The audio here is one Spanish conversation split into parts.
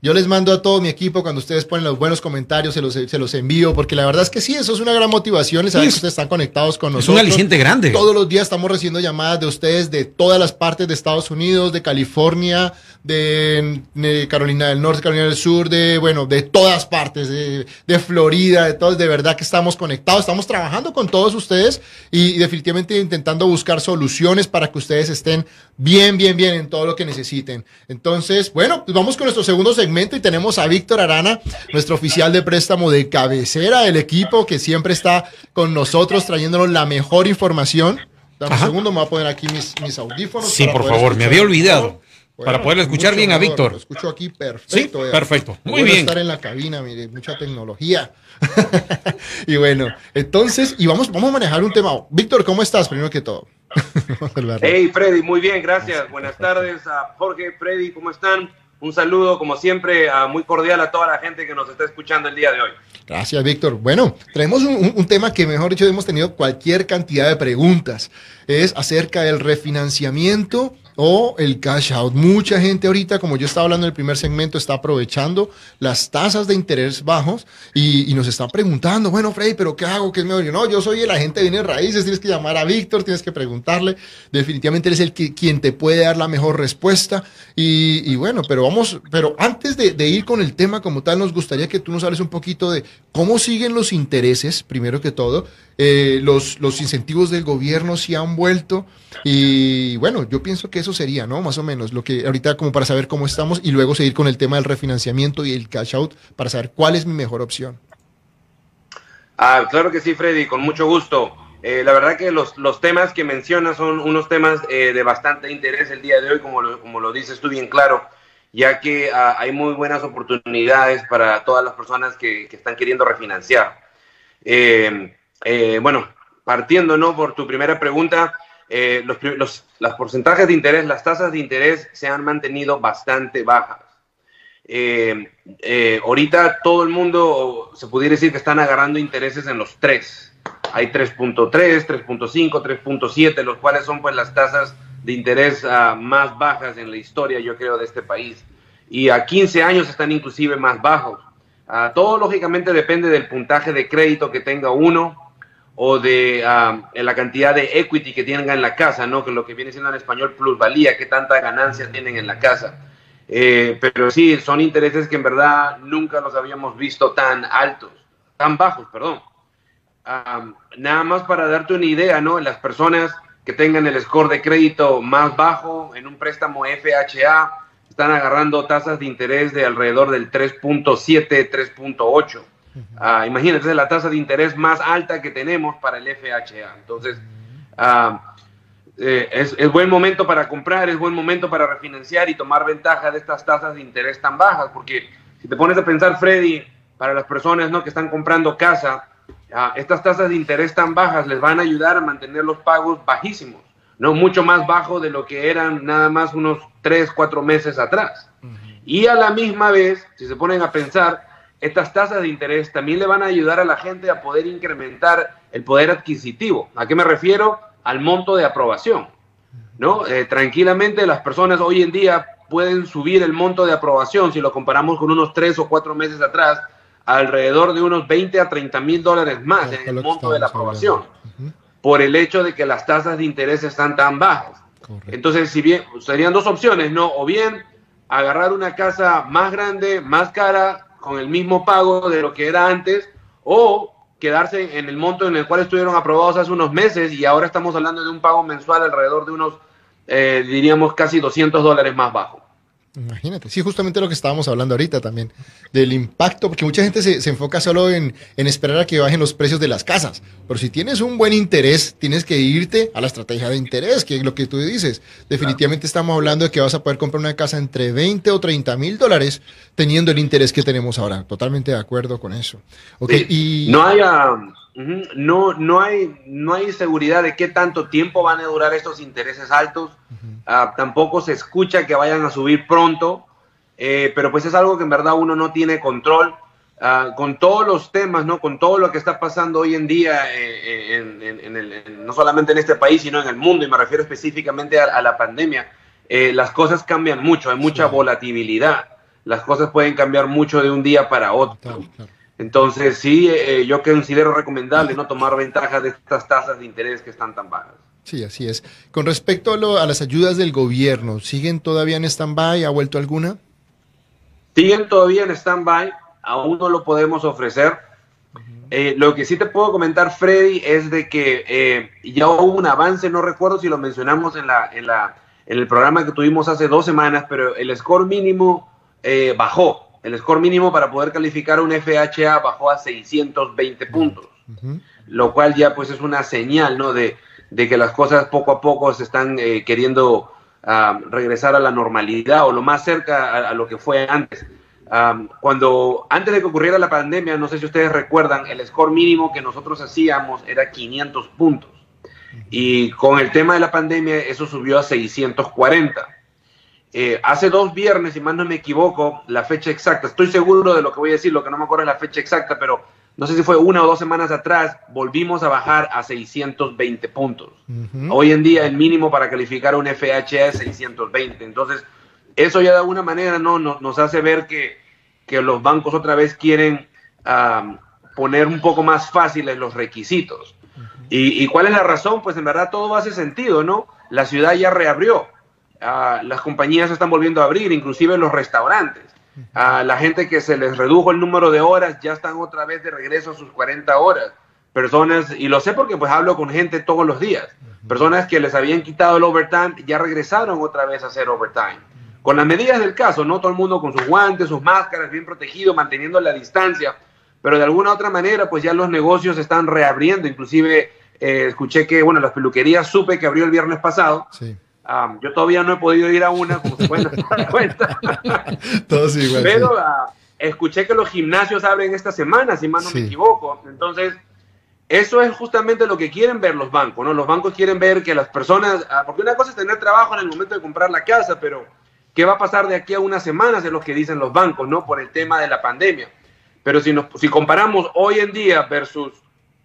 Yo les mando a todo mi equipo cuando ustedes ponen los buenos comentarios, se los, se los envío, porque la verdad es que sí, eso es una gran motivación y saber que ustedes están conectados con nosotros. Es un aliciente grande. Todos los días estamos recibiendo llamadas de ustedes de todas las partes de Estados Unidos, de California, de, Carolina del Norte, Carolina del Sur, de, bueno, de todas partes, de, de, Florida, de todos, de verdad que estamos conectados, estamos trabajando con todos ustedes y, y definitivamente intentando buscar soluciones para que ustedes estén bien, bien, bien en todo lo que necesiten. Entonces, bueno, pues vamos con nuestro segundo segmento y tenemos a Víctor Arana, nuestro oficial de préstamo de cabecera del equipo, que siempre está con nosotros trayéndonos la mejor información. Dame un segundo, me voy a poner aquí mis, mis audífonos. Sí, por favor, me había olvidado. para poder escuchar bien a Víctor. Lo escucho aquí perfecto. Sí, perfecto. Muy bien. estar en la cabina, mire, mucha tecnología. y bueno, entonces, y vamos, vamos a manejar un tema. Víctor, ¿cómo estás? Primero que todo. hey, Freddy, muy bien, gracias. Buenas tardes a Jorge, Freddy, ¿cómo están? Un saludo, como siempre, muy cordial a toda la gente que nos está escuchando el día de hoy. Gracias, Víctor. Bueno, traemos un, un, tema que, mejor dicho, hemos tenido cualquier cantidad de preguntas. Es acerca del refinanciamiento o el cash out. Mucha gente ahorita, como yo estaba hablando en el primer segmento, está aprovechando las tasas de interés bajos y, nos están preguntando, bueno, Freddy, pero ¿qué hago? ¿Qué es mejor? Yo, no, yo soy el agente de bienes raíces, tienes que llamar a Víctor, tienes que preguntarle. Definitivamente él es el que, quien te puede dar la mejor respuesta. Y, bueno, pero vamos, pero antes de, de, ir con el tema como tal, nos gustaría que tú nos hables un poquito de cómo siguen los intereses, primero que todo, eh, los, los incentivos del gobierno se han vuelto. Y bueno, yo pienso que eso sería, ¿no? Más o menos lo que ahorita como para saber cómo estamos y luego seguir con el tema del refinanciamiento y el cash out para saber cuál es mi mejor opción. Ah, claro que sí, Freddy, con mucho gusto. Eh, la verdad que los, los, temas que mencionas son unos temas eh, de bastante interés el día de hoy, como lo, como lo dices tú bien claro, ya que ah, hay muy buenas oportunidades para todas las personas que, están queriendo refinanciar. Eh, eh, bueno, partiendo ¿no? por tu primera pregunta, eh, los, los, porcentajes de interés, las tasas de interés se han mantenido bastante bajas. Eh, ahorita todo el mundo se pudiera decir que están agarrando intereses en los tres. Hay 3.3, 3.5, 3.7, los cuales son pues las tasas de interés ah, más bajas en la historia, yo creo, de este país. Y a 15 años están inclusive más bajos. Ah, todo lógicamente depende del puntaje de crédito que tenga uno, o de la cantidad de equity que tengan en la casa, ¿no? Que lo que viene siendo en español plusvalía, qué tanta ganancia tienen en la casa. Eh, pero sí, son intereses que en verdad nunca los habíamos visto tan altos, tan bajos, perdón. nada más para darte una idea, ¿no? Las personas que tengan el score de crédito más bajo en un préstamo FHA están agarrando tasas de interés de alrededor del 3.7, 3.8 Ah, imagínense, la tasa de interés más alta que tenemos para el FHA. Entonces, ah, eh, es, buen momento para comprar, es buen momento para refinanciar y tomar ventaja de estas tasas de interés tan bajas, porque si te pones a pensar, Freddy, para las personas ¿no? que están comprando casa, ah, estas tasas de interés tan bajas les van a ayudar a mantener los pagos bajísimos, no mucho más bajo de lo que eran nada más unos 3, 4 meses atrás. Y a la misma vez, si se ponen a pensar, estas tasas de interés también le van a ayudar a la gente a poder incrementar el poder adquisitivo. ¿A qué me refiero? Al monto de aprobación. ¿no? Eh, tranquilamente las personas hoy en día pueden subir el monto de aprobación, si lo comparamos con unos tres o cuatro meses atrás, alrededor de unos 20 a 30 mil dólares más en el monto de la aprobación, por el hecho de que las tasas de interés están tan bajas. Entonces, si bien serían dos opciones, ¿no? O bien agarrar una casa más grande, más cara, con el mismo pago de lo que era antes o quedarse en el monto en el cual estuvieron aprobados hace unos meses y ahora estamos hablando de un pago mensual alrededor de unos, eh, diríamos, casi 200 dólares más bajo. Imagínate, sí, justamente lo que estábamos hablando ahorita también, del impacto, porque mucha gente se, enfoca solo en, esperar a que bajen los precios de las casas, pero si tienes un buen interés, tienes que irte a la estrategia de interés, que es lo que tú dices. Definitivamente estamos hablando de que vas a poder comprar una casa entre 20 o 30 mil dólares teniendo el interés que tenemos ahora. Totalmente de acuerdo con eso. Okay, y... No haya no, no, hay, no hay seguridad de qué tanto tiempo van a durar estos intereses altos. Ah, tampoco se escucha que vayan a subir pronto, eh, pero pues es algo que en verdad uno no tiene control. Ah, con todos los temas, ¿no? con todo lo que está pasando hoy en día, eh, eh, en, no solamente en este país, sino en el mundo, y me refiero específicamente a, la pandemia, las cosas cambian mucho, hay mucha volatilidad, las cosas pueden cambiar mucho de un día para otro. Entonces, sí, yo considero recomendable no tomar ventaja de estas tasas de interés que están tan bajas. Sí, así es. Con respecto a, a las ayudas del gobierno, ¿siguen todavía en stand-by? ¿Ha vuelto alguna? Siguen todavía en stand-by aún no lo podemos ofrecer. Eh, lo que sí te puedo comentar, Freddy, es de que eh, ya hubo un avance, no recuerdo si lo mencionamos en, la, en, la, en el programa que tuvimos hace dos semanas, pero el score mínimo eh, bajó. El score mínimo para poder calificar un FHA bajó a 620 puntos, lo cual ya pues es una señal, ¿no? De, de que las cosas poco a poco se están queriendo ah, regresar a la normalidad o lo más cerca a lo que fue antes cuando antes de que ocurriera la pandemia, no sé si ustedes recuerdan, el score mínimo que nosotros hacíamos era 500 puntos. Y con el tema de la pandemia, eso subió a 640. Eh, hace dos viernes, si más no me equivoco, la fecha exacta, estoy seguro de lo que voy a decir, lo que no me acuerdo es la fecha exacta, pero no sé si fue una o dos semanas atrás, volvimos a bajar a 620 puntos. Hoy en día el mínimo para calificar un FHA es 620. Entonces, eso ya de alguna manera ¿no? nos, hace ver que, los bancos otra vez quieren poner un poco más fáciles los requisitos. ¿Y, cuál es la razón? Pues en verdad todo hace sentido, ¿no? La ciudad ya reabrió, ah, las compañías están volviendo a abrir, inclusive los restaurantes. a la gente que se les redujo el número de horas ya están otra vez de regreso a sus 40 horas. Personas, y lo sé porque pues hablo con gente todos los días, personas que les habían quitado el overtime ya regresaron otra vez a hacer overtime con las medidas del caso, ¿no? Todo el mundo con sus guantes, sus máscaras, bien protegido, manteniendo la distancia, pero de alguna otra manera, pues ya los negocios están reabriendo, inclusive eh, escuché que, bueno, las peluquerías supe que abrió el viernes pasado. Sí. Yo todavía no he podido ir a una, como se pueden dar cuenta. Todos igual. Pero ah, escuché que los gimnasios abren esta semana, si mal no me equivoco. Entonces, eso es justamente lo que quieren ver los bancos, ¿no? Los bancos quieren ver que las personas, ah, porque una cosa es tener trabajo en el momento de comprar la casa, pero ¿Qué va a pasar de aquí a unas semanas? Es lo que dicen los bancos, ¿no? Por el tema de la pandemia. Pero si, nos, si comparamos hoy en día versus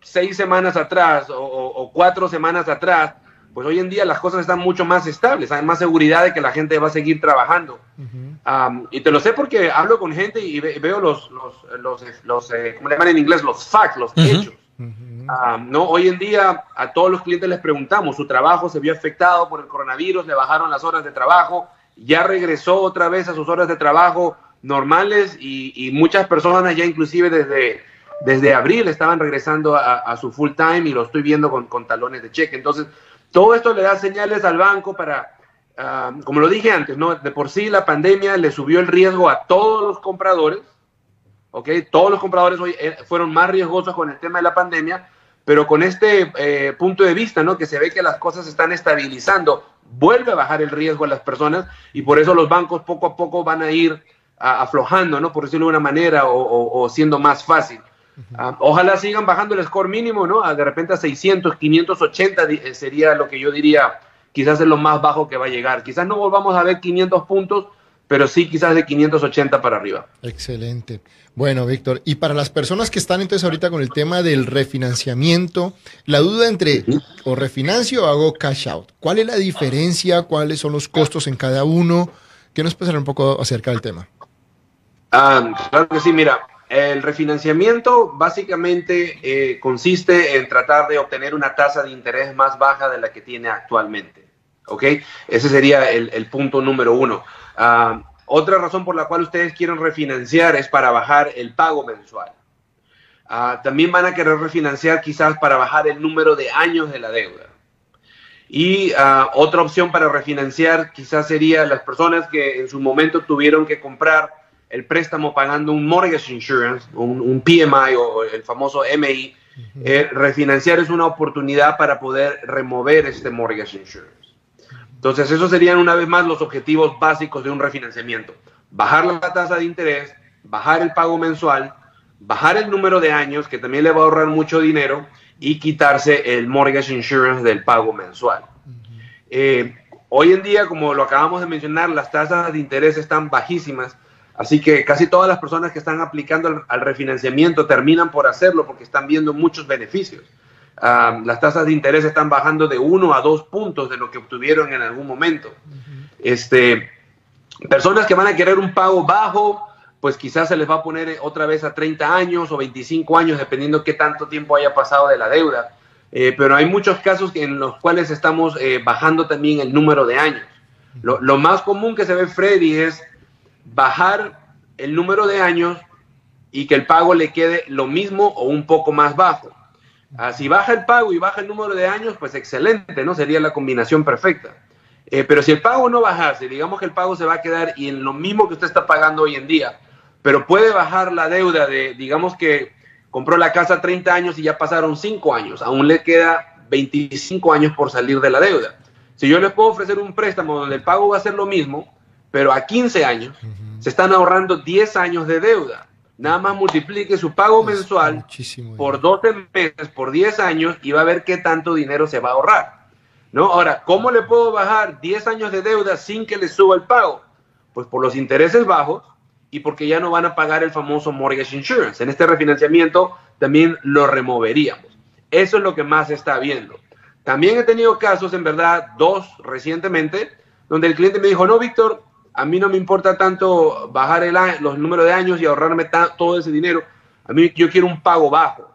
seis semanas atrás o, cuatro semanas atrás, pues hoy en día las cosas están mucho más estables, hay más seguridad de que la gente va a seguir trabajando. y te lo sé porque hablo con gente y veo los, los, los, los eh, ¿cómo le llaman en inglés? Los facts, los hechos. no, hoy en día a todos los clientes les preguntamos, su trabajo se vio afectado por el coronavirus, le bajaron las horas de trabajo, ya regresó otra vez a sus horas de trabajo normales y, muchas personas ya inclusive desde, desde abril estaban regresando a, su full time y lo estoy viendo con, talones de cheque. Entonces, todo esto le da señales al banco para, ah, como lo dije antes, ¿no? de por sí la pandemia le subió el riesgo a todos los compradores, ¿ok? Todos los compradores hoy eh, fueron más riesgosos con el tema de la pandemia, pero con este eh, punto de vista, ¿no? Que se ve que las cosas están estabilizando vuelve a bajar el riesgo a las personas y por eso los bancos poco a poco van a ir aflojando, ¿no? Por decirlo de una manera, o, siendo más fácil. Ah, ojalá sigan bajando el score mínimo, ¿no? de repente a 600, 580 eh, sería lo que yo diría, quizás es lo más bajo que va a llegar. Quizás no volvamos a ver 500 puntos, pero sí quizás de 580 para arriba. Excelente. Bueno, Víctor, y para las personas que están entonces ahorita con el tema del refinanciamiento, la duda entre o refinancio o hago cash out, ¿cuál es la diferencia? ¿Cuáles son los costos en cada uno? ¿Qué nos puede un poco acerca del tema? Ah, claro que sí, mira, el refinanciamiento básicamente eh, consiste en tratar de obtener una tasa de interés más baja de la que tiene actualmente. ¿Ok? Ese sería el punto número uno. Ah, otra razón por la cual ustedes quieren refinanciar es para bajar el pago mensual. Ah, también van a querer refinanciar quizás para bajar el número de años de la deuda. Y ah, otra opción para refinanciar quizás sería las personas que en su momento tuvieron que comprar el préstamo pagando un mortgage insurance, un, PMI o el famoso MI. Eh, refinanciar es una oportunidad para poder remover este mortgage insurance. Entonces, esos serían una vez más los objetivos básicos de un refinanciamiento. Bajar la tasa de interés, bajar el pago mensual, bajar el número de años, que también le va a ahorrar mucho dinero, y quitarse el mortgage insurance del pago mensual. Eh, hoy en día, como lo acabamos de mencionar, las tasas de interés están bajísimas, así que casi todas las personas que están aplicando al, refinanciamiento terminan por hacerlo porque están viendo muchos beneficios. Las tasas de interés están bajando de uno a dos puntos de lo que obtuvieron en algún momento. este, personas que van a querer un pago bajo, pues quizás se les va a poner otra vez a 30 años o 25 años, dependiendo qué tanto tiempo haya pasado de la deuda. Eh, pero hay muchos casos en los cuales estamos eh, bajando también el número de años. Lo, lo, más común que se ve Freddy es bajar el número de años y que el pago le quede lo mismo o un poco más bajo. Ah, si baja el pago y baja el número de años, pues excelente, ¿no? Sería la combinación perfecta. Eh, pero si el pago no bajase, digamos que el pago se va a quedar y en lo mismo que usted está pagando hoy en día, pero puede bajar la deuda de, digamos que compró la casa 30 años y ya pasaron 5 años, aún le queda 25 años por salir de la deuda. Si yo le puedo ofrecer un préstamo donde el pago va a ser lo mismo, pero a 15 años, se están ahorrando 10 años de deuda. Nada más multiplique su pago mensual por 12 meses, por 10 años y va a ver qué tanto dinero se va a ahorrar. ¿No? Ahora, ¿cómo le puedo bajar 10 años de deuda sin que le suba el pago? Pues por los intereses bajos y porque ya no van a pagar el famoso mortgage insurance. En este refinanciamiento también lo removeríamos. Eso es lo que más se está viendo. También he tenido casos, en verdad, dos recientemente, donde el cliente me dijo, no, Víctor, a mí no me importa tanto bajar el, los números de años y ahorrarme todo ese dinero. A mí yo quiero un pago bajo.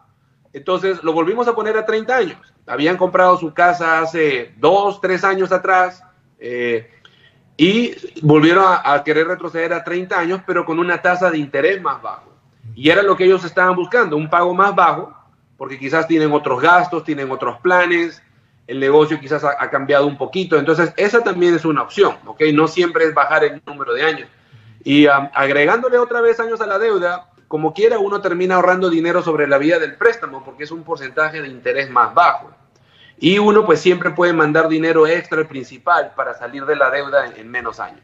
Entonces lo volvimos a poner a 30 años. Habían comprado su casa hace dos, tres años atrás. Eh, y volvieron a, querer retroceder a 30 años, pero con una tasa de interés más bajo. Y era lo que ellos estaban buscando, un pago más bajo, porque quizás tienen otros gastos, tienen otros planes, el negocio quizás ha, cambiado un poquito. Entonces, esa también es una opción, ¿ok? No siempre es bajar el número de años. Y agregándole otra vez años a la deuda, como quiera, uno termina ahorrando dinero sobre la vía del préstamo, porque es un porcentaje de interés más bajo. Y uno pues siempre puede mandar dinero extra al principal para salir de la deuda en, menos años.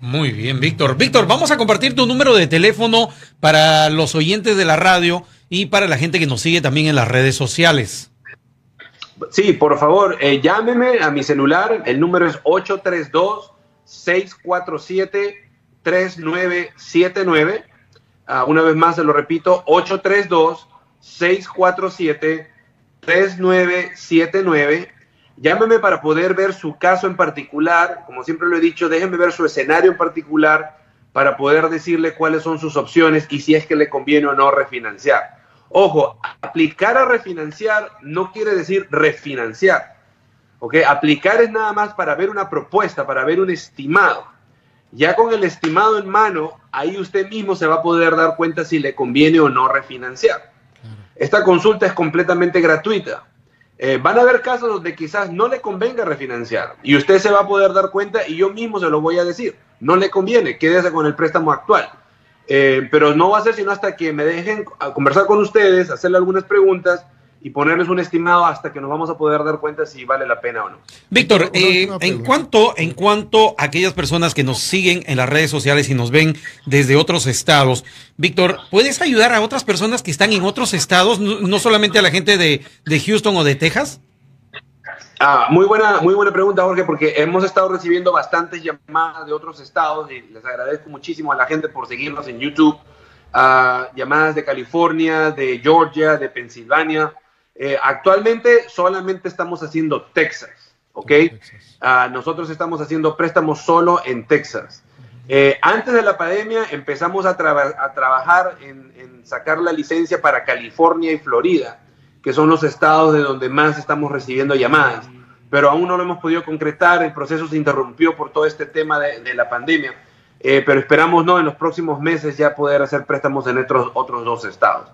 Muy bien, Víctor. Víctor, vamos a compartir tu número de teléfono para los oyentes de la radio y para la gente que nos sigue también en las redes sociales. Sí, por favor, eh, llámeme a mi celular. El número es 832-647-3979. Ah, una vez más se lo repito, 832-647-3979. 3979. Llámeme para poder ver su caso en particular. Como siempre lo he dicho, déjenme ver su escenario en particular para poder decirle cuáles son sus opciones y si es que le conviene o no refinanciar. Ojo, aplicar a refinanciar no quiere decir refinanciar. ¿ok? Aplicar es nada más para ver una propuesta, para ver un estimado. Ya con el estimado en mano, ahí usted mismo se va a poder dar cuenta si le conviene o no refinanciar. Esta consulta es completamente gratuita. Eh, van a haber casos donde quizás no le convenga refinanciar y usted se va a poder dar cuenta y yo mismo se lo voy a decir. No le conviene, quédese con el préstamo actual. Eh, pero no va a ser sino hasta que me dejen conversar con ustedes, hacerle algunas preguntas y ponerles un estimado hasta que nos vamos a poder dar cuenta si vale la pena o no. Víctor, eh, en cuanto en cuanto a aquellas personas que nos siguen en las redes sociales y nos ven desde otros estados, Víctor, ¿puedes ayudar a otras personas que están en otros estados, no, solamente a la gente de, Houston o de Texas? Ah, muy buena, muy buena pregunta, Jorge, porque hemos estado recibiendo bastantes llamadas de otros estados y les agradezco muchísimo a la gente por seguirnos en YouTube. Ah, llamadas de California, de Georgia, de Pensilvania. Eh, actualmente solamente estamos haciendo Texas, ¿ok? Ah, nosotros estamos haciendo préstamos solo en Texas. Eh, antes de la pandemia empezamos a, trabajar en, sacar la licencia para California y Florida, que son los estados de donde más estamos recibiendo llamadas, pero aún no lo hemos podido concretar, el proceso se interrumpió por todo este tema de, la pandemia, eh, pero esperamos no en los próximos meses ya poder hacer préstamos en otros, otros dos estados.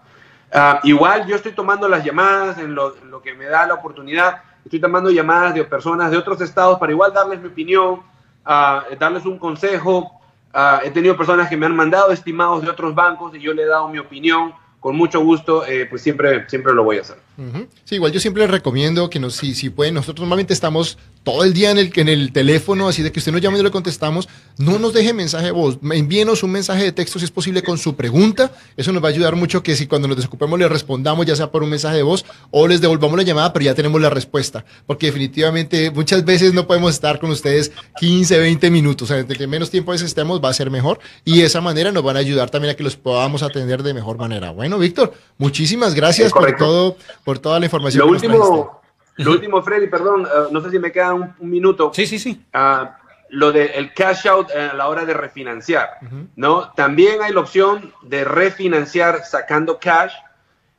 Ah, igual yo estoy tomando las llamadas en lo, que me da la oportunidad. Estoy tomando llamadas de personas de otros estados para igual darles mi opinión, ah, darles un consejo. Ah, he tenido personas que me han mandado estimados de otros bancos y yo le he dado mi opinión. Con mucho gusto, eh, pues siempre, siempre lo voy a hacer. Sí, igual yo siempre les recomiendo que nos, si, si pueden, nosotros normalmente estamos todo el día en el, en el teléfono, así de que usted nos llame y le contestamos, no nos deje mensaje de voz, envíenos un mensaje de texto si es posible con su pregunta, eso nos va a ayudar mucho que si cuando nos desocupemos le respondamos ya sea por un mensaje de voz o les devolvamos la llamada, pero ya tenemos la respuesta, porque definitivamente muchas veces no podemos estar con ustedes 15, 20 minutos, o sea, entre que menos tiempo estemos va a ser mejor y de esa manera nos van a ayudar también a que los podamos atender de mejor manera. Bueno, Víctor, muchísimas gracias por todo, por toda la información. Lo último, lo último, Freddy, perdón, eh, no sé si me queda un, minuto. Sí, sí, sí. Ah, lo del cash out a la hora de refinanciar, ¿no? También hay la opción de refinanciar sacando cash.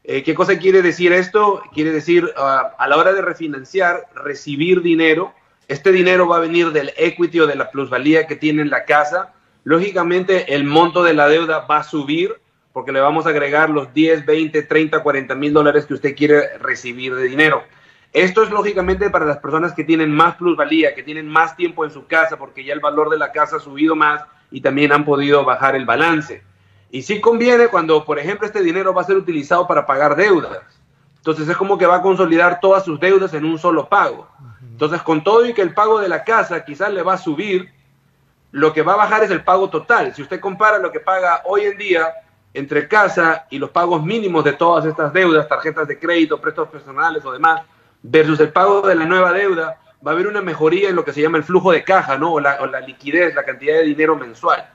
Eh, ¿Qué cosa quiere decir esto? Quiere decir, ah, a la hora de refinanciar, recibir dinero. Este dinero va a venir del equity o de la plusvalía que tiene en la casa. Lógicamente, el monto de la deuda va a subir porque le vamos a agregar los 10, 20, 30, 40 mil dólares que usted quiere recibir de dinero. Esto es lógicamente para las personas que tienen más plusvalía, que tienen más tiempo en su casa, porque ya el valor de la casa ha subido más y también han podido bajar el balance. Y sí conviene cuando, por ejemplo, este dinero va a ser utilizado para pagar deudas. Entonces es como que va a consolidar todas sus deudas en un solo pago. Entonces, con todo y que el pago de la casa quizás le va a subir, lo que va a bajar es el pago total. Si usted compara lo que paga hoy en día entre casa y los pagos mínimos de todas estas deudas, tarjetas de crédito, préstamos personales o demás, versus el pago de la nueva deuda, va a haber una mejoría en lo que se llama el flujo de caja, ¿no? O la, liquidez, la cantidad de dinero mensual.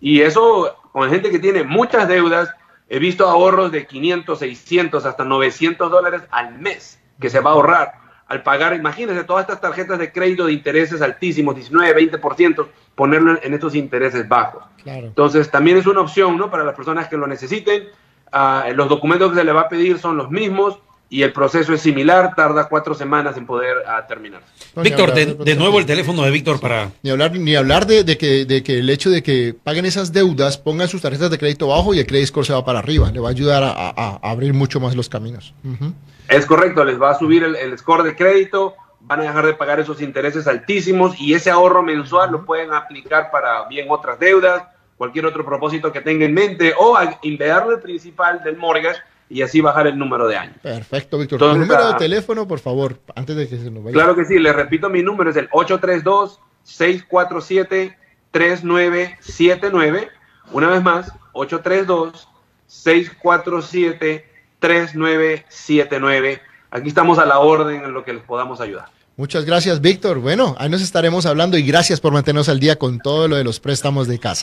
Y eso, con gente que tiene muchas deudas, he visto ahorros de 500, 600, hasta 900 dólares al mes que se va a ahorrar al pagar, imagínense, todas estas tarjetas de crédito de intereses altísimos, 19, 20%, ponerlo en estos intereses bajos. Entonces, también es una opción, ¿no? Para las personas que lo necesiten. Ah, los documentos que se le va a pedir son los mismos y el proceso es similar, tarda cuatro semanas en poder uh, terminar. Víctor, de, nuevo el teléfono de Víctor para... Ni hablar, ni hablar de, que, de que el hecho de que paguen esas deudas, pongan sus tarjetas de crédito abajo y el credit score se va para arriba, le va a ayudar a, abrir mucho más los caminos. Es correcto, les va a subir el, score de crédito, van a dejar de pagar esos intereses altísimos y ese ahorro mensual lo pueden aplicar para bien otras deudas, cualquier otro propósito que tenga en mente o enviarle el principal del mortgage y así bajar el número de años. Perfecto, Víctor. Tu número de teléfono, por favor, antes de que se nos vaya. Claro que sí, le repito mi número, es el 832-647-3979. Una vez más, 832-647-3979. Aquí estamos a la orden en lo que les podamos ayudar. Muchas gracias, Víctor. Bueno, ahí nos estaremos hablando y gracias por mantenernos al día con todo lo de los préstamos de casa.